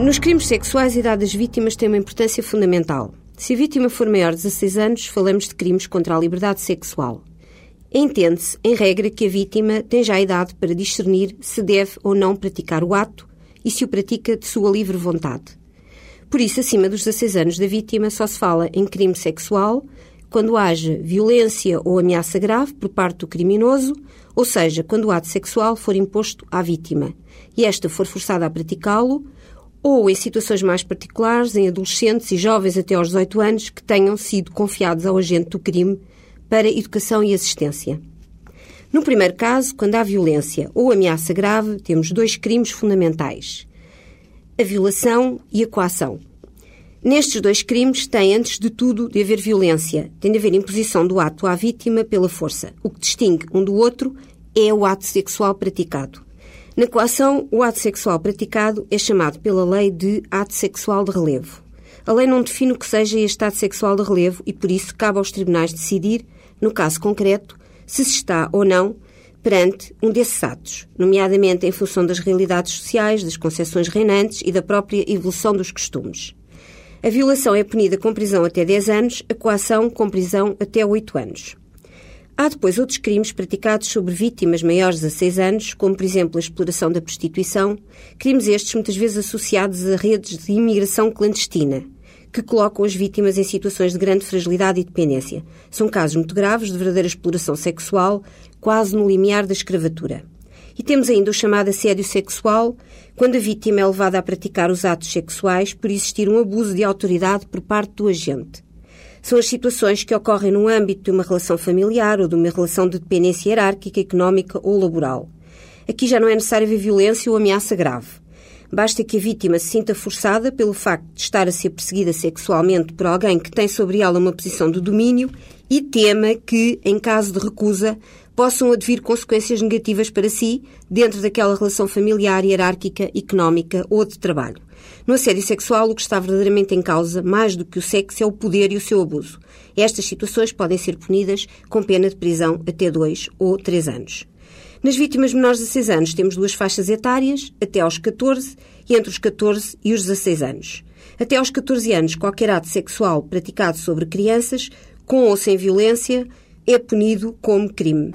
Nos crimes sexuais, a idade das vítimas tem uma importância fundamental. Se a vítima for maior de 16 anos, falamos de crimes contra a liberdade sexual. Entende-se, em regra, que a vítima tem já a idade para discernir se deve ou não praticar o ato e se o pratica de sua livre vontade. Por isso, acima dos 16 anos da vítima, só se fala em crime sexual quando haja violência ou ameaça grave por parte do criminoso, ou seja, quando o ato sexual for imposto à vítima e esta for forçada a praticá-lo, ou em situações mais particulares, em adolescentes e jovens até aos 18 anos que tenham sido confiados ao agente do crime para educação e assistência. No primeiro caso, quando há violência ou ameaça grave, temos dois crimes fundamentais: a violação e a coação. Nestes dois crimes tem, antes de tudo, de haver violência, tem de haver imposição do ato à vítima pela força. O que distingue um do outro é o ato sexual praticado. Na coação, o ato sexual praticado é chamado pela lei de ato sexual de relevo. A lei não define o que seja este ato sexual de relevo e, por isso, cabe aos tribunais decidir, no caso concreto, se se está ou não perante um desses atos, nomeadamente em função das realidades sociais, das concepções reinantes e da própria evolução dos costumes. A violação é punida com prisão até 10 anos, a coação com prisão até 8 anos. Há depois outros crimes praticados sobre vítimas maiores de 6 anos, como por exemplo a exploração da prostituição, crimes estes muitas vezes associados a redes de imigração clandestina, que colocam as vítimas em situações de grande fragilidade e dependência. São casos muito graves de verdadeira exploração sexual, quase no limiar da escravatura. E temos ainda o chamado assédio sexual, quando a vítima é levada a praticar os atos sexuais por existir um abuso de autoridade por parte do agente são as situações que ocorrem no âmbito de uma relação familiar ou de uma relação de dependência hierárquica, económica ou laboral. Aqui já não é necessário haver violência ou ameaça grave. Basta que a vítima se sinta forçada pelo facto de estar a ser perseguida sexualmente por alguém que tem sobre ela uma posição de domínio e tema que, em caso de recusa, possam advir consequências negativas para si dentro daquela relação familiar, hierárquica, económica ou de trabalho. No assédio sexual, o que está verdadeiramente em causa, mais do que o sexo, é o poder e o seu abuso. Estas situações podem ser punidas com pena de prisão até dois ou três anos. Nas vítimas menores de 6 anos temos duas faixas etárias, até aos 14 e entre os 14 e os 16 anos. Até aos 14 anos, qualquer ato sexual praticado sobre crianças, com ou sem violência, é punido como crime.